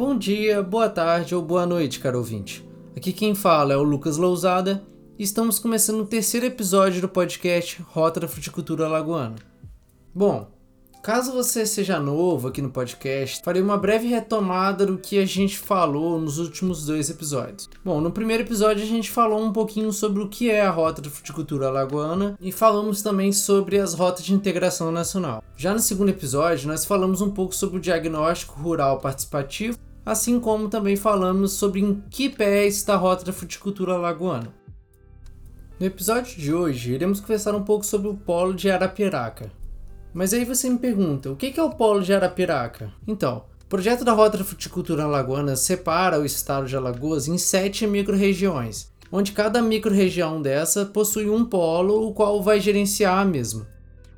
Bom dia, boa tarde ou boa noite, caro ouvinte. Aqui quem fala é o Lucas Lousada e estamos começando o terceiro episódio do podcast Rota da Fruticultura Alagoana. Bom, caso você seja novo aqui no podcast, farei uma breve retomada do que a gente falou nos últimos dois episódios. Bom, no primeiro episódio a gente falou um pouquinho sobre o que é a Rota da Fruticultura Alagoana e falamos também sobre as rotas de integração nacional. Já no segundo episódio, nós falamos um pouco sobre o diagnóstico rural participativo assim como também falamos sobre em que pé está a rota da fruticultura alagoana. No episódio de hoje, iremos conversar um pouco sobre o polo de Arapiraca. Mas aí você me pergunta, o que é o polo de Arapiraca? Então, o projeto da Rota da Fruticultura Alagoana separa o estado de Alagoas em sete microrregiões, onde cada microrregião dessa possui um polo, o qual vai gerenciar a mesma.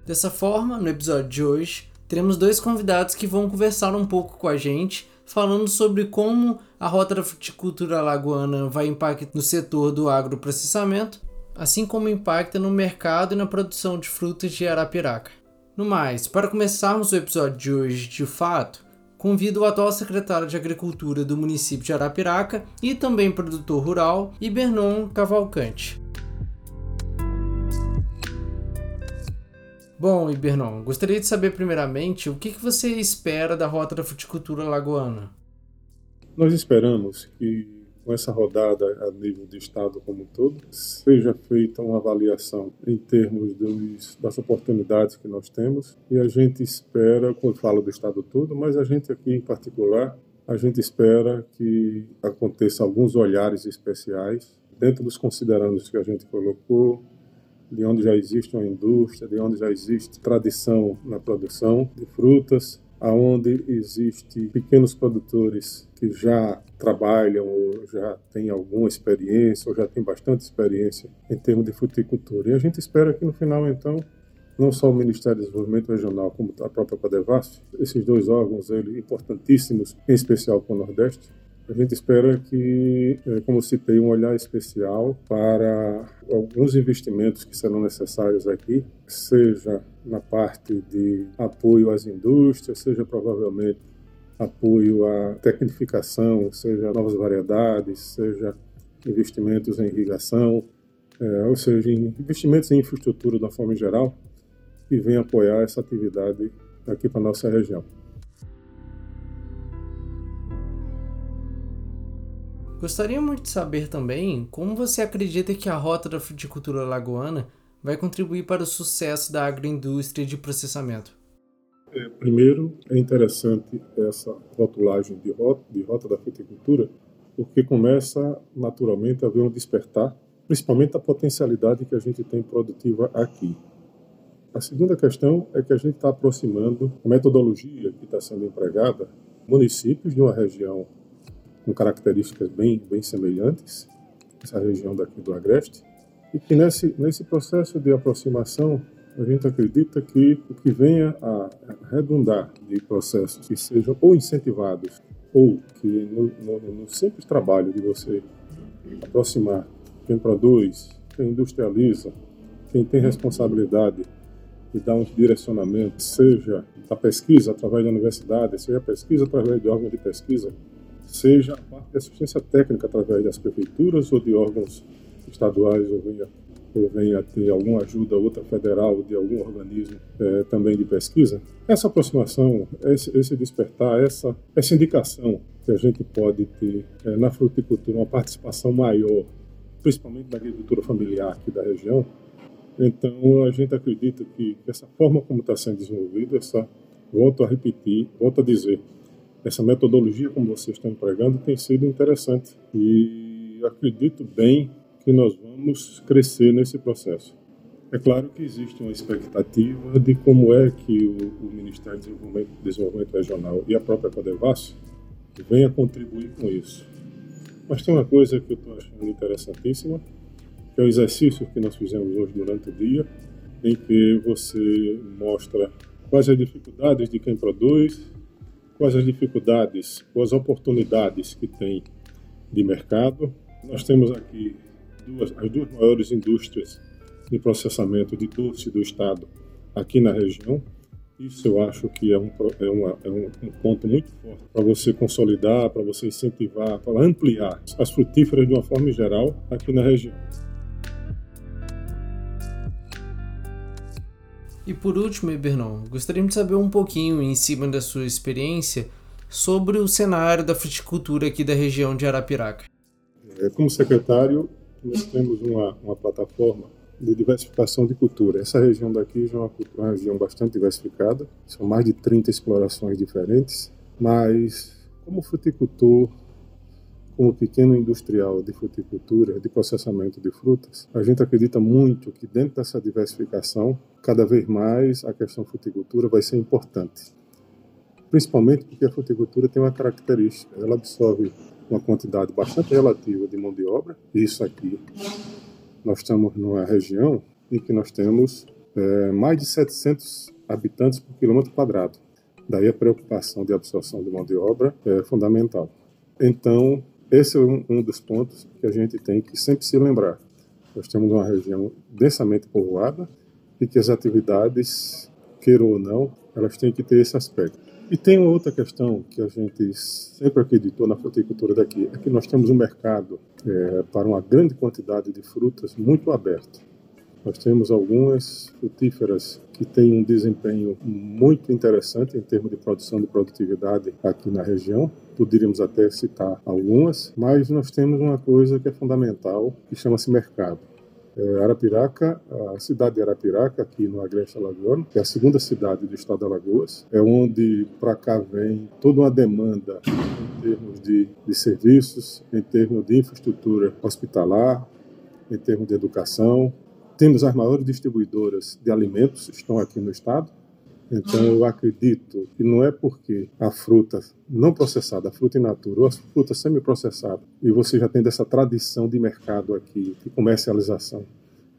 Dessa forma, no episódio de hoje, teremos dois convidados que vão conversar um pouco com a gente falando sobre como a rota da fruticultura alagoana vai impactar no setor do agroprocessamento, assim como impacta no mercado e na produção de frutas de Arapiraca. No mais, para começarmos o episódio de hoje de fato, convido o atual secretário de Agricultura do município de Arapiraca e também produtor rural, Ibernon Cavalcante. Bom, Ibernon, gostaria de saber primeiramente o que, que você espera da Rota da Fruticultura Lagoana. Nós esperamos que com essa rodada a nível de Estado como um todo, seja feita uma avaliação em termos dos, das oportunidades que nós temos e a gente espera, quando falo do Estado todo, mas a gente aqui em particular, a gente espera que aconteça alguns olhares especiais dentro dos considerandos que a gente colocou, de onde já existe uma indústria, de onde já existe tradição na produção de frutas, aonde existe pequenos produtores que já trabalham ou já têm alguma experiência ou já têm bastante experiência em termos de fruticultura. E a gente espera que no final então não só o Ministério do Desenvolvimento Regional como a própria Padevasf, esses dois órgãos eles importantíssimos, em especial para o Nordeste, a gente espera que, eh, como citei, um olhar especial para alguns investimentos que serão necessários aqui, seja na parte de apoio às indústrias, seja provavelmente apoio à tecnificação, seja novas variedades, seja investimentos em irrigação, é, ou seja, investimentos em infraestrutura de uma forma geral, que venham apoiar essa atividade aqui para a nossa região. Gostaríamos de saber também como você acredita que a rota da fruticultura lagoana vai contribuir para o sucesso da agroindústria de processamento. É, primeiro, é interessante essa rotulagem de rota, de rota da fruticultura, porque começa naturalmente a haver um despertar, principalmente a potencialidade que a gente tem produtiva aqui. A segunda questão é que a gente está aproximando a metodologia que está sendo empregada municípios de uma região com características bem, bem semelhantes, essa região daqui do Agreste, e que nesse, nesse processo de aproximação a gente acredita que o que venha a redundar de processos que sejam ou incentivados ou que no, no, no simples trabalho de você aproximar quem produz, quem industrializa, quem tem responsabilidade de dar um direcionamento, seja a pesquisa através da universidade, seja a pesquisa através de órgãos de pesquisa, seja a parte de assistência técnica através das prefeituras ou de órgãos estaduais ou venha, ou venha ter alguma ajuda outra federal de algum organismo é, também de pesquisa. Essa aproximação, esse, esse, despertar, essa, essa indicação que a gente pode ter é, na fruticultura, uma participação maior, principalmente da agricultura familiar aqui da região, então a gente acredita que essa forma como está sendo desenvolvida, essa, volto a repetir, volto a dizer, essa metodologia como vocês estão empregando tem sido interessante e acredito bem que nós vamos crescer nesse processo. É claro que existe uma expectativa de como é que o, o Ministério do Desenvolvimento, Desenvolvimento, Regional e a própria Codevas venha contribuir com isso. Mas tem uma coisa que eu estou achando interessantíssima, que é o exercício que nós fizemos hoje durante o dia, em que você mostra quais as dificuldades de quem produz, quais as dificuldades, quais as oportunidades que tem de mercado. Nós temos aqui duas, as duas maiores indústrias de processamento de doce do estado aqui na região, Isso eu acho que é um, é uma, é um, um ponto muito forte para você consolidar, para você incentivar, para ampliar as frutíferas de uma forma geral aqui na região. E por último, Ibernon, gostaríamos de saber um pouquinho, em cima da sua experiência, sobre o cenário da fruticultura aqui da região de Arapiraca. É, como secretário, nós temos uma, uma plataforma de diversificação de cultura. Essa região daqui já é uma, uma região bastante diversificada, são mais de 30 explorações diferentes, mas como fruticultor, como pequeno industrial de fruticultura, de processamento de frutas, a gente acredita muito que dentro dessa diversificação, cada vez mais a questão fruticultura vai ser importante. Principalmente porque a fruticultura tem uma característica, ela absorve uma quantidade bastante relativa de mão de obra, isso aqui nós estamos numa região em que nós temos é, mais de 700 habitantes por quilômetro quadrado. Daí a preocupação de absorção de mão de obra é fundamental. Então, esse é um, um dos pontos que a gente tem que sempre se lembrar. Nós temos uma região densamente povoada e que as atividades, queira ou não, elas têm que ter esse aspecto. E tem uma outra questão que a gente sempre acreditou na fruticultura daqui, é que nós temos um mercado é, para uma grande quantidade de frutas muito aberto. Nós temos algumas frutíferas que têm um desempenho muito interessante em termos de produção de produtividade aqui na região. Poderíamos até citar algumas, mas nós temos uma coisa que é fundamental, que chama-se mercado. É, Arapiraca, a cidade de Arapiraca, aqui no Agreste Alagoano, é a segunda cidade do estado de Alagoas, é onde para cá vem toda uma demanda em termos de, de serviços, em termos de infraestrutura hospitalar, em termos de educação. Temos as maiores distribuidoras de alimentos, estão aqui no estado, então eu acredito que não é porque a fruta não processada, a fruta in natura ou a fruta semi-processada, e você já tem dessa tradição de mercado aqui, de comercialização,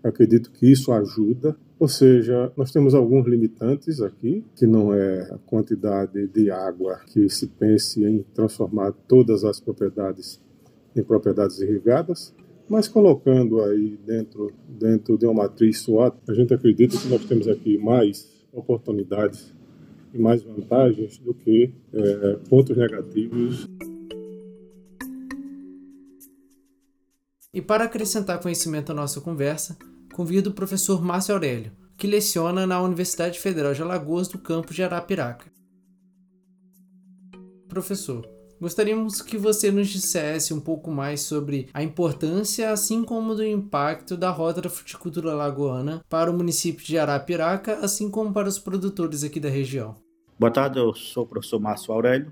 eu acredito que isso ajuda. Ou seja, nós temos alguns limitantes aqui, que não é a quantidade de água que se pense em transformar todas as propriedades em propriedades irrigadas, mas colocando aí dentro, dentro de uma matriz SWOT, a gente acredita que nós temos aqui mais oportunidades e mais vantagens do que é, pontos negativos. E para acrescentar conhecimento à nossa conversa, convido o professor Márcio Aurélio, que leciona na Universidade Federal de Alagoas do campus de Arapiraca. Professor, Gostaríamos que você nos dissesse um pouco mais sobre a importância, assim como do impacto da Rota da Fruticultura Lagoana para o município de Arapiraca, assim como para os produtores aqui da região. Boa tarde, eu sou o professor Márcio Aurélio,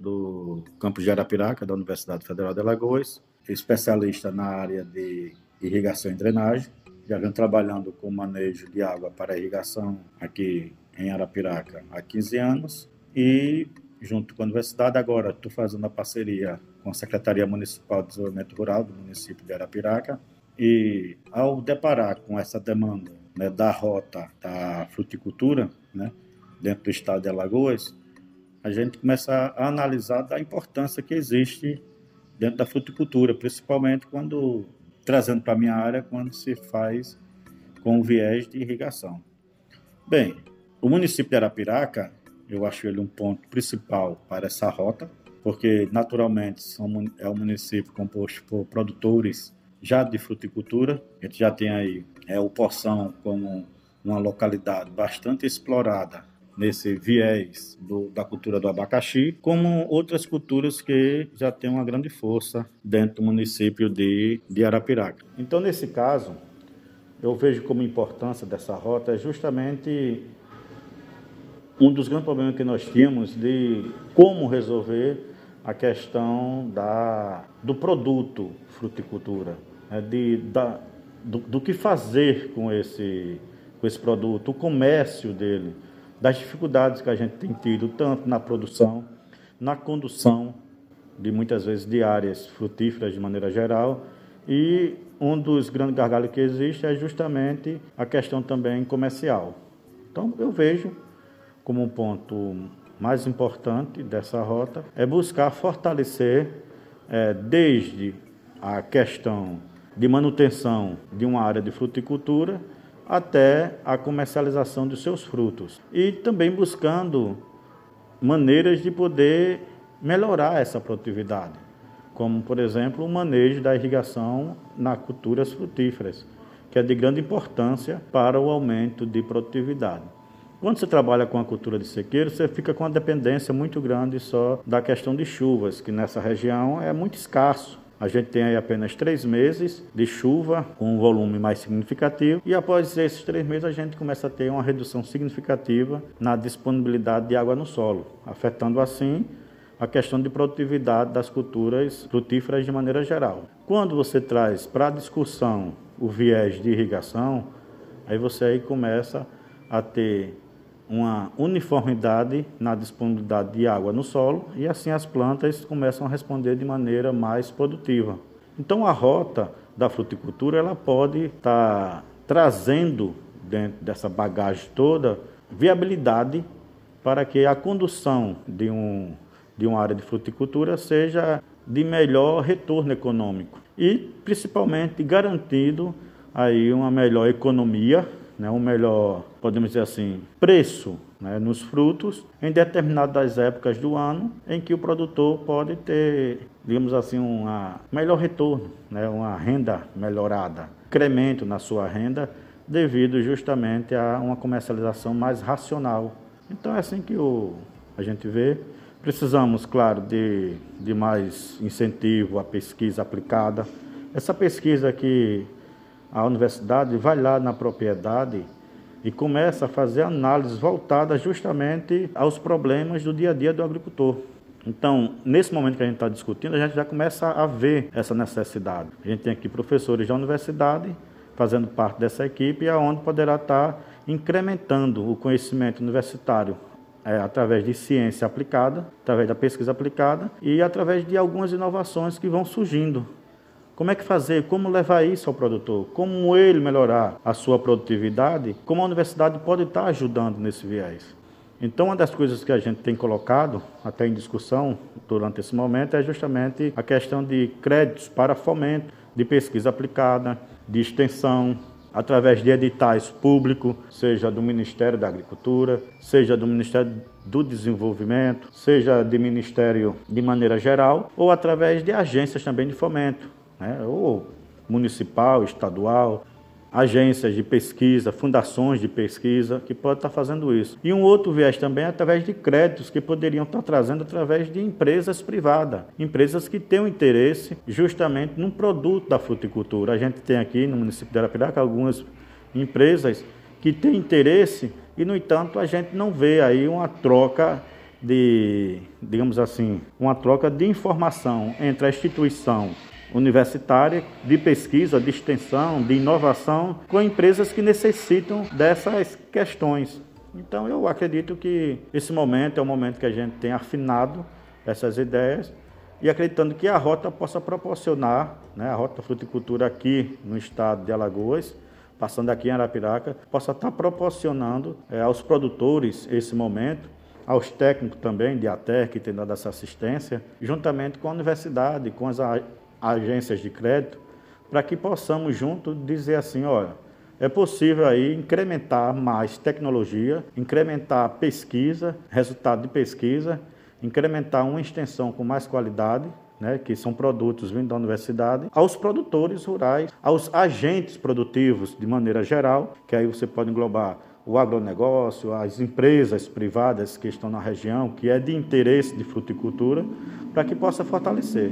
do campus de Arapiraca, da Universidade Federal de Alagoas, especialista na área de irrigação e drenagem. Já venho trabalhando com manejo de água para irrigação aqui em Arapiraca há 15 anos e junto com a universidade. Agora estou fazendo a parceria com a Secretaria Municipal de Desenvolvimento Rural do município de Arapiraca. E ao deparar com essa demanda né, da rota da fruticultura né, dentro do estado de Alagoas, a gente começa a analisar a importância que existe dentro da fruticultura, principalmente quando, trazendo para a minha área, quando se faz com viés de irrigação. Bem, o município de Arapiraca eu acho ele um ponto principal para essa rota, porque naturalmente é um município composto por produtores já de fruticultura. A gente já tem aí é, o Poção como uma localidade bastante explorada nesse viés do, da cultura do abacaxi, como outras culturas que já têm uma grande força dentro do município de, de Arapiraca. Então, nesse caso, eu vejo como importância dessa rota é justamente um dos grandes problemas que nós tínhamos de como resolver a questão da, do produto fruticultura, né, de, da, do, do, que fazer com esse, com esse produto, o comércio dele, das dificuldades que a gente tem tido, tanto na produção, na condução de muitas vezes de áreas frutíferas de maneira geral, e um dos grandes gargalos que existe é justamente a questão também comercial. Então, eu vejo como um ponto mais importante dessa rota é buscar fortalecer é, desde a questão de manutenção de uma área de fruticultura até a comercialização dos seus frutos. E também buscando maneiras de poder melhorar essa produtividade, como, por exemplo, o manejo da irrigação nas culturas frutíferas, que é de grande importância para o aumento de produtividade. Quando você trabalha com a cultura de sequeiro, você fica com uma dependência muito grande só da questão de chuvas, que nessa região é muito escasso. A gente tem aí apenas três meses de chuva com um volume mais significativo e após esses três meses a gente começa a ter uma redução significativa na disponibilidade de água no solo, afetando assim a questão de produtividade das culturas frutíferas de maneira geral. Quando você traz para a discussão o viés de irrigação, aí você aí começa a ter uma uniformidade na disponibilidade de água no solo e assim as plantas começam a responder de maneira mais produtiva. Então a rota da fruticultura ela pode estar tá trazendo dentro dessa bagagem toda viabilidade para que a condução de, um, de uma área de fruticultura seja de melhor retorno econômico e principalmente garantido aí uma melhor economia né, melhor, podemos dizer assim, preço né, nos frutos em determinadas épocas do ano em que o produtor pode ter, digamos assim, um melhor retorno, né, uma renda melhorada, incremento na sua renda devido justamente a uma comercialização mais racional. Então é assim que o, a gente vê. Precisamos, claro, de, de mais incentivo à pesquisa aplicada. Essa pesquisa que a universidade vai lá na propriedade e começa a fazer análises voltadas justamente aos problemas do dia a dia do agricultor. Então, nesse momento que a gente está discutindo, a gente já começa a ver essa necessidade. A gente tem aqui professores da universidade fazendo parte dessa equipe, aonde poderá estar incrementando o conhecimento universitário é, através de ciência aplicada, através da pesquisa aplicada e através de algumas inovações que vão surgindo como é que fazer? Como levar isso ao produtor? Como ele melhorar a sua produtividade? Como a universidade pode estar ajudando nesse viés? Então, uma das coisas que a gente tem colocado até em discussão durante esse momento é justamente a questão de créditos para fomento de pesquisa aplicada, de extensão, através de editais públicos, seja do Ministério da Agricultura, seja do Ministério do Desenvolvimento, seja de Ministério de maneira geral, ou através de agências também de fomento, né? ou municipal, estadual, agências de pesquisa, fundações de pesquisa que podem estar fazendo isso. E um outro viés também é através de créditos que poderiam estar trazendo através de empresas privadas, empresas que têm um interesse justamente num produto da fruticultura. A gente tem aqui no município de Arapiraca algumas empresas que têm interesse e, no entanto, a gente não vê aí uma troca de, digamos assim, uma troca de informação entre a instituição universitária, de pesquisa, de extensão, de inovação, com empresas que necessitam dessas questões. Então, eu acredito que esse momento é o momento que a gente tem afinado essas ideias e acreditando que a rota possa proporcionar, né, a rota fruticultura aqui no estado de Alagoas, passando aqui em Arapiraca, possa estar proporcionando é, aos produtores esse momento, aos técnicos também de ATER que tem dado essa assistência, juntamente com a universidade, com as agências de crédito, para que possamos junto dizer assim, olha, é possível aí incrementar mais tecnologia, incrementar pesquisa, resultado de pesquisa, incrementar uma extensão com mais qualidade, né, que são produtos vindo da universidade, aos produtores rurais, aos agentes produtivos de maneira geral, que aí você pode englobar o agronegócio, as empresas privadas que estão na região, que é de interesse de fruticultura, para que possa fortalecer.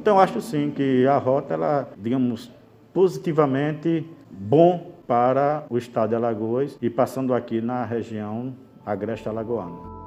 Então, acho sim que a rota, ela, digamos, positivamente bom para o estado de Alagoas e passando aqui na região agreste alagoana.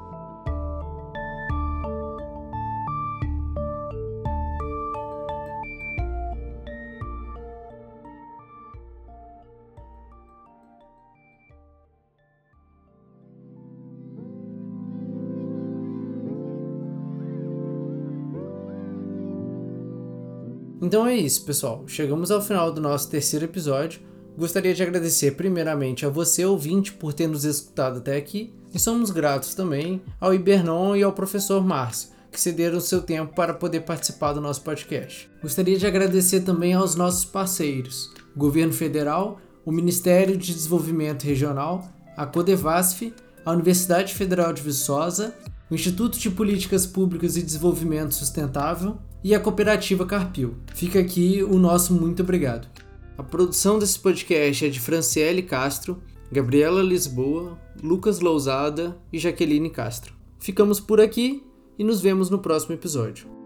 Então é isso, pessoal. Chegamos ao final do nosso terceiro episódio. Gostaria de agradecer primeiramente a você, ouvinte, por ter nos escutado até aqui, e somos gratos também ao Ibernon e ao professor Márcio, que cederam seu tempo para poder participar do nosso podcast. Gostaria de agradecer também aos nossos parceiros, Governo Federal, o Ministério de Desenvolvimento Regional, a Codevasf, a Universidade Federal de Viçosa, o Instituto de Políticas Públicas e Desenvolvimento Sustentável e a Cooperativa Carpil. Fica aqui o nosso muito obrigado. A produção desse podcast é de Franciele Castro, Gabriela Lisboa, Lucas Lousada e Jaqueline Castro. Ficamos por aqui e nos vemos no próximo episódio.